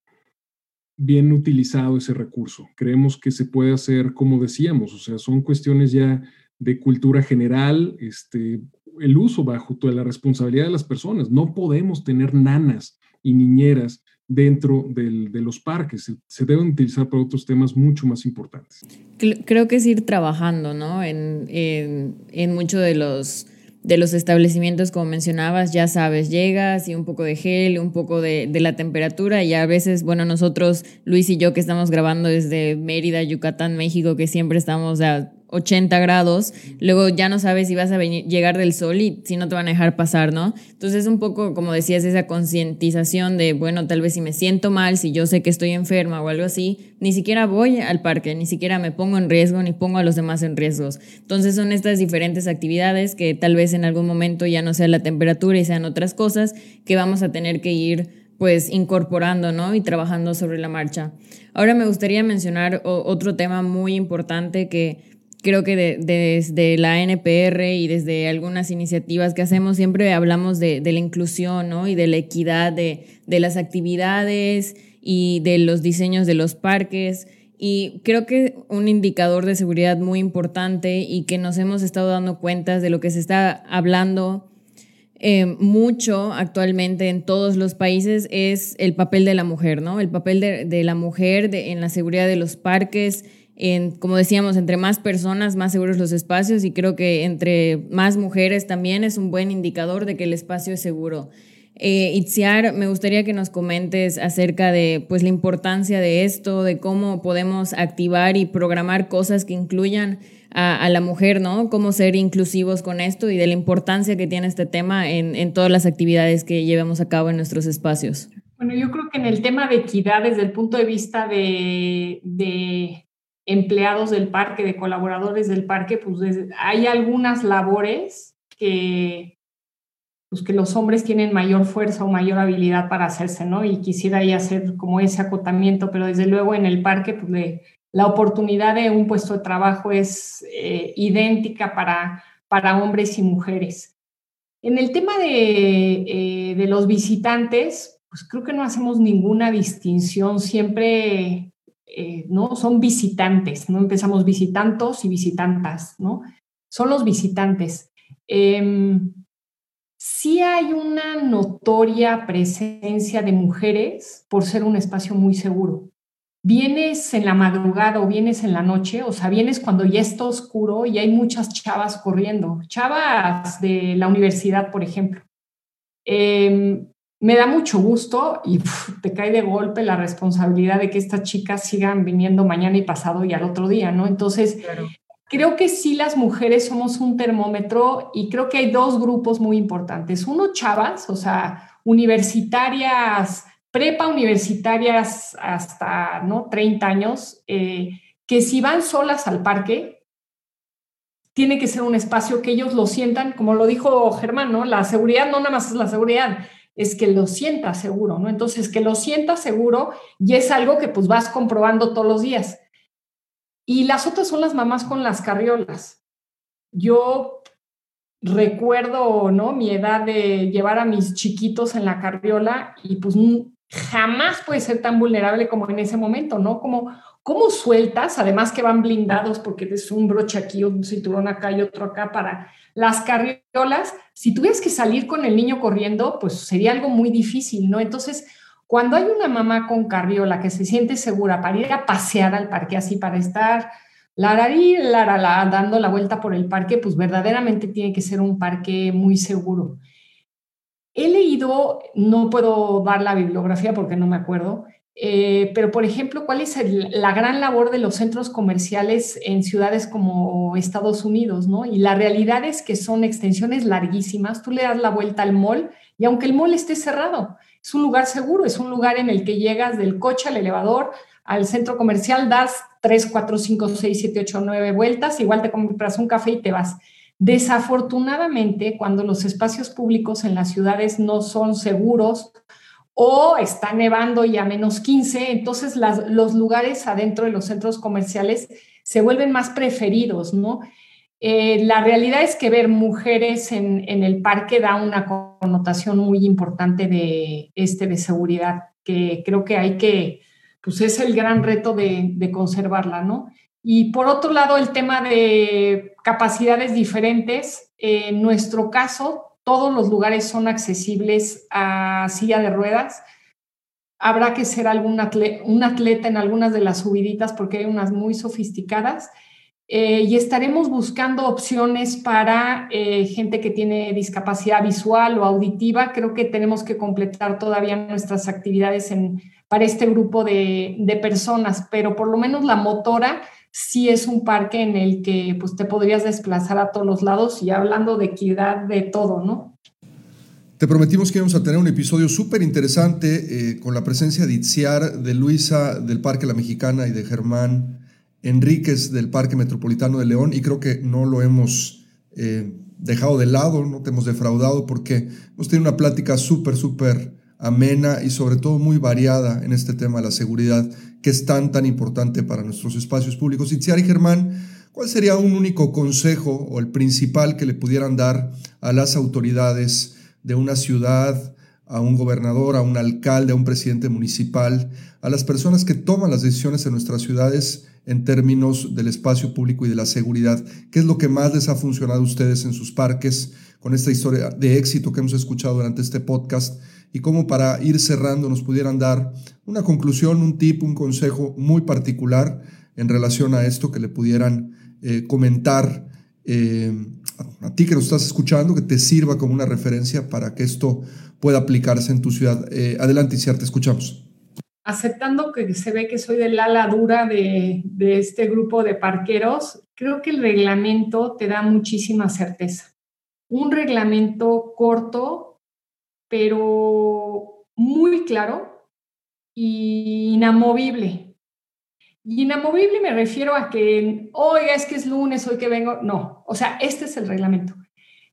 bien utilizado ese recurso. Creemos que se puede hacer como decíamos, o sea, son cuestiones ya de cultura general, este, el uso bajo toda la responsabilidad de las personas. No podemos tener nanas y niñeras dentro de los parques. Se, deben utilizar para otros temas mucho más importantes. Creo que es ir trabajando, ¿no? En, en, en muchos de los de los establecimientos, como mencionabas, ya sabes, llegas y un poco de gel, un poco de, de, la temperatura y a veces, bueno, nosotros, Luis y yo que estamos grabando desde Mérida, Yucatán, México, que siempre estamos a 80 grados, luego ya no sabes si vas a llegar del sol y si no te van a dejar pasar, ¿no? Entonces es un poco, como decías, esa concientización de, bueno, tal vez si me siento mal, si yo sé que estoy enferma o algo así, ni siquiera voy al parque, ni siquiera me pongo en riesgo, ni pongo a los demás en riesgos. Entonces son estas diferentes actividades que tal vez en algún momento ya no sea la temperatura y sean otras cosas que vamos a tener que ir pues incorporando, ¿no? Y trabajando sobre la marcha. Ahora me gustaría mencionar otro tema muy importante que creo que desde la NPR y desde algunas iniciativas que hacemos siempre hablamos de, la inclusión y de la equidad de, las actividades y de los diseños de los parques. Y creo que un indicador de seguridad muy importante y que nos hemos estado dando cuenta de lo que se está hablando eh, mucho actualmente en todos los países es el papel de la mujer, ¿no? El papel de, la mujer en la seguridad de los parques, como decíamos, entre más personas, más seguros los espacios y creo que entre más mujeres también es un buen indicador de que el espacio es seguro. Eh, Itziar, me gustaría que nos comentes acerca de pues, la importancia de esto, de cómo podemos activar y programar cosas que incluyan a, la mujer, ¿no? Cómo ser inclusivos con esto y de la importancia que tiene este tema en, todas las actividades que llevamos a cabo en nuestros espacios. Bueno, yo creo que en el tema de equidad, desde el punto de vista de empleados del parque, de colaboradores del parque, pues hay algunas labores que, pues que los hombres tienen mayor fuerza o mayor habilidad para hacerse, ¿no? Y quisiera ahí hacer como ese acotamiento, pero desde luego en el parque, pues la oportunidad de un puesto de trabajo es eh, idéntica para, para hombres y mujeres. En el tema de, eh, de los visitantes, pues creo que no hacemos ninguna distinción, siempre eh, ¿no? Son visitantes, ¿no? Empezamos visitantos y visitantas, ¿no? Son los visitantes. Em, sí hay una notoria presencia de mujeres por ser un espacio muy seguro. Vienes en la madrugada o vienes en la noche, o sea, vienes cuando ya está oscuro y hay muchas chavas corriendo, chavas de la universidad, por ejemplo. Eh, me da mucho gusto y te cae de golpe la responsabilidad de que estas chicas sigan viniendo mañana y pasado y al otro día, ¿no? Entonces, creo que sí las mujeres somos un termómetro y creo que hay dos grupos muy importantes. Uno, chavas, o sea, universitarias, prepa universitarias hasta, ¿no? 30 años, eh, que si van solas al parque, tiene que ser un espacio que ellos lo sientan, como lo dijo Germán, ¿no? La seguridad no nada más es la seguridad, es que lo sienta seguro, ¿no? Entonces, que lo sienta seguro y es algo que pues vas comprobando todos los días. Y las otras son las mamás con las carriolas. Yo recuerdo, ¿no? Mi edad de llevar a mis chiquitos en la carriola y pues jamás puede ser tan vulnerable como en ese momento, ¿no? Como, ¿cómo sueltas? Además que van blindados porque es un broche aquí, un cinturón acá y otro acá para las carriolas. Si tuvieras que salir con el niño corriendo, pues sería algo muy difícil, ¿no? Entonces, cuando hay una mamá con carriola que se siente segura para ir a pasear al parque así, para estar lararí, larala, dando la vuelta por el parque, pues verdaderamente tiene que ser un parque muy seguro. He leído, no puedo dar la bibliografía porque no me acuerdo, eh, pero por ejemplo, ¿cuál es la gran labor de los centros comerciales en ciudades como Estados Unidos? ¿no? Y la realidad es que son extensiones larguísimas. Tú le das la vuelta al mall y aunque el mall esté cerrado, es un lugar seguro, es un lugar en el que llegas del coche al elevador, al centro comercial, das 3, 4, 5, 6, 7, 8, 9 vueltas, igual te compras un café y te vas. Desafortunadamente, cuando los espacios públicos en las ciudades no son seguros o está nevando y a menos 15, entonces los lugares adentro de los centros comerciales se vuelven más preferidos, ¿no? Eh, la realidad es que ver mujeres en, el parque da una connotación muy importante de, este, de seguridad, que creo que hay que, pues es el gran reto de, conservarla, ¿no? Y por otro lado, el tema de capacidades diferentes, en nuestro caso, todos los lugares son accesibles a silla de ruedas. Habrá que ser algún un atleta en algunas de las subiditas porque hay unas muy sofisticadas eh, y estaremos buscando opciones para eh, gente que tiene discapacidad visual o auditiva. Creo que tenemos que completar todavía nuestras actividades en, para este grupo de, de, personas, pero por lo menos la motora sí es un parque en el que pues, te podrías desplazar a todos los lados y hablando de equidad de todo, ¿no? Te prometimos que íbamos a tener un episodio súper interesante eh, con la presencia de Itziar, de Luisa del Parque La Mexicana y de Germán Enríquez del Parque Metropolitano de León y creo que no lo hemos eh, dejado de lado, no te hemos defraudado porque hemos tenido una plática súper, súper amena y sobre todo muy variada en este tema de la seguridad que es tan, tan importante para nuestros espacios públicos. Itziar y Germán, ¿cuál sería un único consejo o el principal que le pudieran dar a las autoridades de una ciudad, a un gobernador, a un alcalde, a un presidente municipal, a las personas que toman las decisiones en nuestras ciudades en términos del espacio público y de la seguridad. ¿Qué es lo que más les ha funcionado a ustedes en sus parques con esta historia de éxito que hemos escuchado durante este podcast? Y cómo para ir cerrando nos pudieran dar una conclusión, un tip, un consejo muy particular en relación a esto que le pudieran eh, comentar eh, a ti que nos estás escuchando, que te sirva como una referencia para que esto pueda aplicarse en tu ciudad. Eh, adelante, Isiar, te escuchamos aceptando que se ve que soy del ala dura de, este grupo de parqueros, creo que el reglamento te da muchísima certeza. Un reglamento corto, pero muy claro y inamovible. Y inamovible me refiero a que, oiga, es que es lunes, hoy que vengo. No, o sea, este es el reglamento.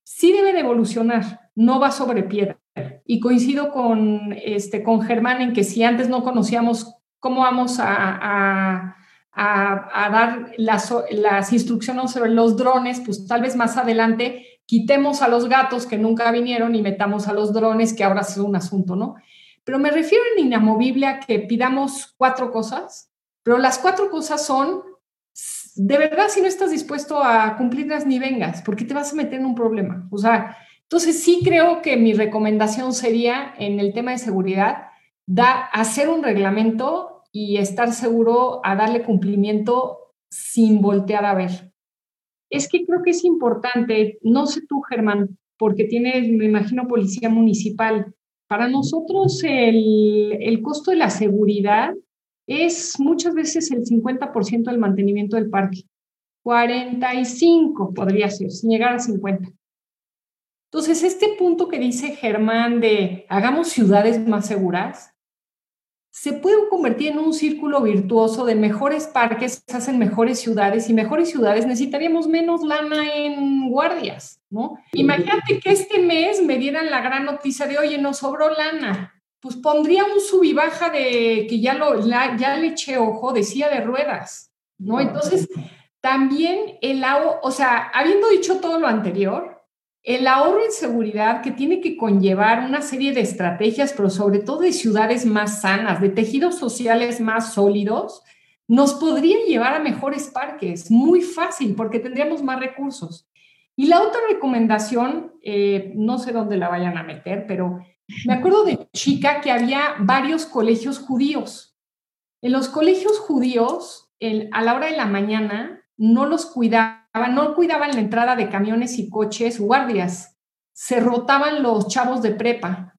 Sí debe de evolucionar, no va sobre piedra. Y coincido con, este, con Germán en que si antes no conocíamos cómo vamos a, a, dar las, las, instrucciones sobre los drones, pues tal vez más adelante quitemos a los gatos que nunca vinieron y metamos a los drones, que ahora es un asunto, ¿no? Pero me refiero en inamovible a que pidamos cuatro cosas, pero las cuatro cosas son, de verdad, si no estás dispuesto a cumplirlas ni vengas, porque te vas a meter en un problema. O sea, entonces, sí creo que mi recomendación sería en el tema de seguridad, da, hacer un reglamento y estar seguro a darle cumplimiento sin voltear a ver. Es que creo que es importante, no sé tú, Germán, porque tienes, me imagino, policía municipal. Para nosotros el, el costo de la seguridad es muchas veces el 50% del mantenimiento del parque. 45 podría ser, sin llegar a 50. Entonces, este punto que dice Germán de hagamos ciudades más seguras, se puede convertir en un círculo virtuoso de mejores parques, se hacen mejores ciudades y mejores ciudades necesitaríamos menos lana en guardias, ¿no? Imagínate que este mes me dieran la gran noticia de, oye, nos sobró lana. Pues pondría un sub baja de que ya, lo, ya le eché ojo, decía de ruedas, ¿no? Entonces, también el agua, o sea, habiendo dicho todo lo anterior, el ahorro en seguridad que tiene que conllevar una serie de estrategias, pero sobre todo de ciudades más sanas, de tejidos sociales más sólidos, nos podría llevar a mejores parques, muy fácil, porque tendríamos más recursos. Y la otra recomendación, eh, no sé dónde la vayan a meter, pero me acuerdo de chica que había varios colegios judíos. En los colegios judíos, a la hora de la mañana, no los cuidaban, no cuidaban la entrada de camiones y coches, guardias. Se rotaban los chavos de prepa.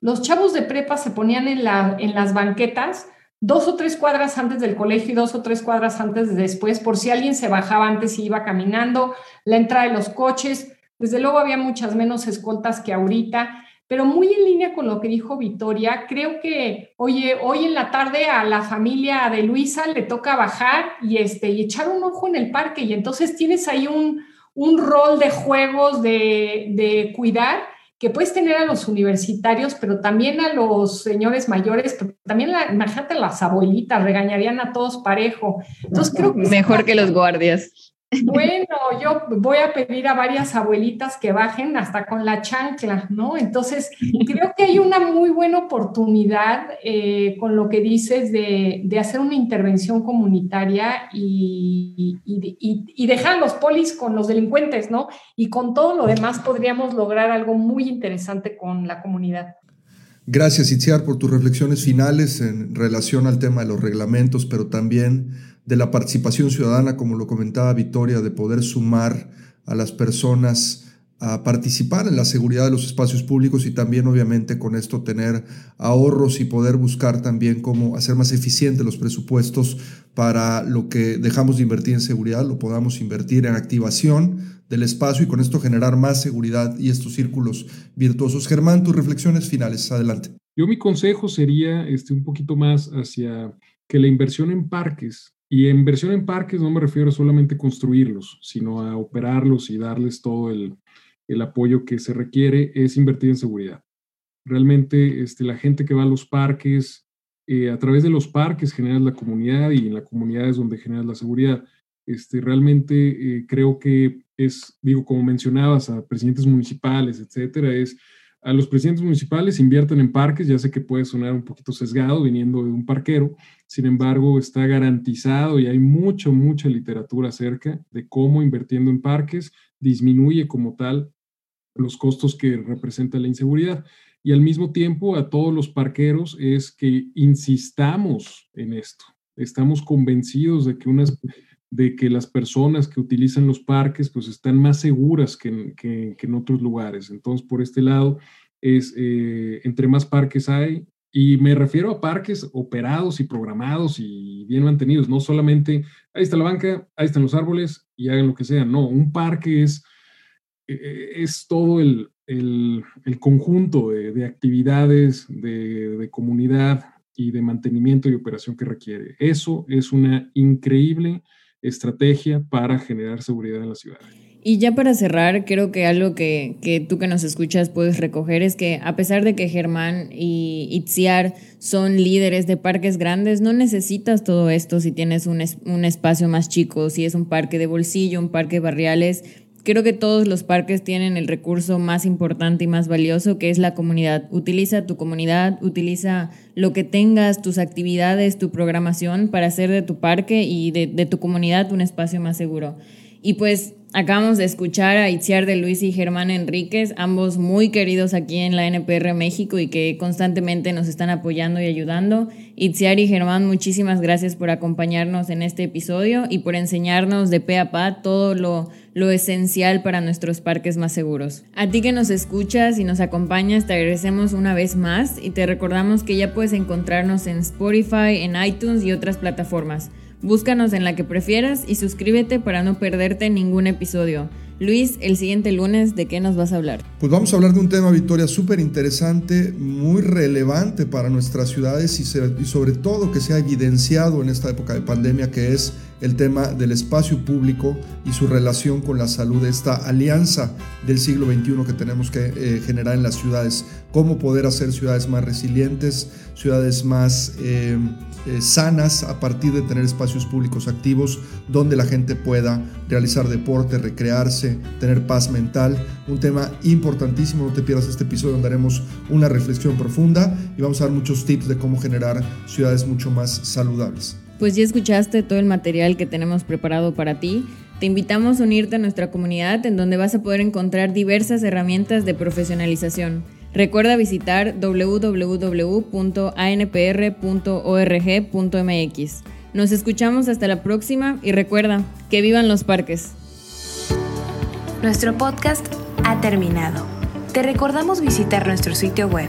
Los chavos de prepa se ponían en, la, en las banquetas dos o tres cuadras antes del colegio y dos o tres cuadras antes de después, por si alguien se bajaba antes y iba caminando, la entrada de los coches. Desde luego había muchas menos escoltas que ahorita, pero muy en línea con lo que dijo Victoria, creo que, oye, hoy en la tarde a la familia de Luisa le toca bajar y, este, y echar un ojo en el parque y entonces tienes ahí un, un rol de juegos de, de cuidar que puedes tener a los universitarios, pero también a los señores mayores, también, la, imagínate, las abuelitas, regañarían a todos parejo. Entonces. Mejor que los guardias. Bueno, yo voy a pedir a varias abuelitas que bajen hasta con la chancla, ¿no? Entonces, creo que hay una muy buena oportunidad eh, con lo que dices de, hacer una intervención comunitaria y, y, dejar los polis con los delincuentes, ¿no? Y con todo lo demás podríamos lograr algo muy interesante con la comunidad. Gracias, Itziar, por tus reflexiones finales en relación al tema de los reglamentos, pero también de la participación ciudadana, como lo comentaba Victoria, de poder sumar a las personas a participar en la seguridad de los espacios públicos y también obviamente con esto tener ahorros y poder buscar también cómo hacer más eficientes los presupuestos para lo que dejamos de invertir en seguridad, lo podamos invertir en activación del espacio y con esto generar más seguridad y estos círculos virtuosos. Germán, tus reflexiones finales, adelante. Yo mi consejo sería este, un poquito más hacia que la inversión en parques y inversión en parques no me refiero solamente a construirlos, sino a operarlos y darles todo el, el apoyo que se requiere, es invertir en seguridad. Realmente este, la gente que va a los parques, eh, a través de los parques generas la comunidad y en la comunidad es donde generas la seguridad. Este, realmente eh, creo que es, digo, como mencionabas, a presidentes municipales, etcétera, es a los presidentes municipales invierten en parques, ya sé que puede sonar un poquito sesgado viniendo de un parquero, sin embargo está garantizado y hay mucho, mucha literatura acerca de cómo invirtiendo en parques disminuye como tal los costos que representa la inseguridad. Y al mismo tiempo a todos los parqueros es que insistamos en esto. Estamos convencidos de que unas de que las personas que utilizan los parques pues están más seguras que en, en otros lugares. Entonces, por este lado, es eh, entre más parques hay, y me refiero a parques operados y programados y bien mantenidos, no solamente ahí está la banca, ahí están los árboles y hagan lo que sea. No, un parque es, e-, es todo el, el, el conjunto de, de actividades de, de, comunidad y de mantenimiento y operación que requiere. Eso es una increíble estrategia para generar seguridad en la ciudad. Y ya para cerrar, creo que algo que, que, tú que nos escuchas puedes recoger es que a pesar de que Germán y Itziar son líderes de parques grandes, no necesitas todo esto si tienes un, un espacio más chico, si es un parque de bolsillo, un parque barriales. Creo que todos los parques tienen el recurso más importante y más valioso, que es la comunidad. Utiliza tu comunidad, utiliza lo que tengas, tus actividades, tu programación para hacer de tu parque y de, de tu comunidad un espacio más seguro. Y pues acabamos de escuchar a Itziar de Luis y Germán Enríquez, ambos muy queridos aquí en la NPR México y que constantemente nos están apoyando y ayudando. Itziar y Germán, muchísimas gracias por acompañarnos en este episodio y por enseñarnos de pe a pa todo lo, lo esencial para nuestros parques más seguros. A ti que nos escuchas y nos acompañas, te agradecemos una vez más y te recordamos que ya puedes encontrarnos en Spotify, en iTunes y otras plataformas. Búscanos en la que prefieras y suscríbete para no perderte ningún episodio. Luis, el siguiente lunes, ¿de qué nos vas a hablar? Pues vamos a hablar de un tema, Victoria, súper interesante, muy relevante para nuestras ciudades y, sobre todo que se ha evidenciado en esta época de pandemia, que es el tema del espacio público y su relación con la salud, esta alianza del siglo XXI que tenemos que eh, generar en las ciudades, cómo poder hacer ciudades más resilientes, ciudades más eh, eh, sanas a partir de tener espacios públicos activos donde la gente pueda realizar deporte, recrearse, tener paz mental. Un tema importantísimo, no te pierdas este episodio donde haremos una reflexión profunda y vamos a dar muchos tips de cómo generar ciudades mucho más saludables. Pues ya escuchaste todo el material que tenemos preparado para ti. Te invitamos a unirte a nuestra comunidad en donde vas a poder encontrar diversas herramientas de profesionalización. Recuerda visitar www.anpr.org.mx. Nos escuchamos hasta la próxima y recuerda, que vivan los parques. Nuestro podcast ha terminado. Te recordamos visitar nuestro sitio web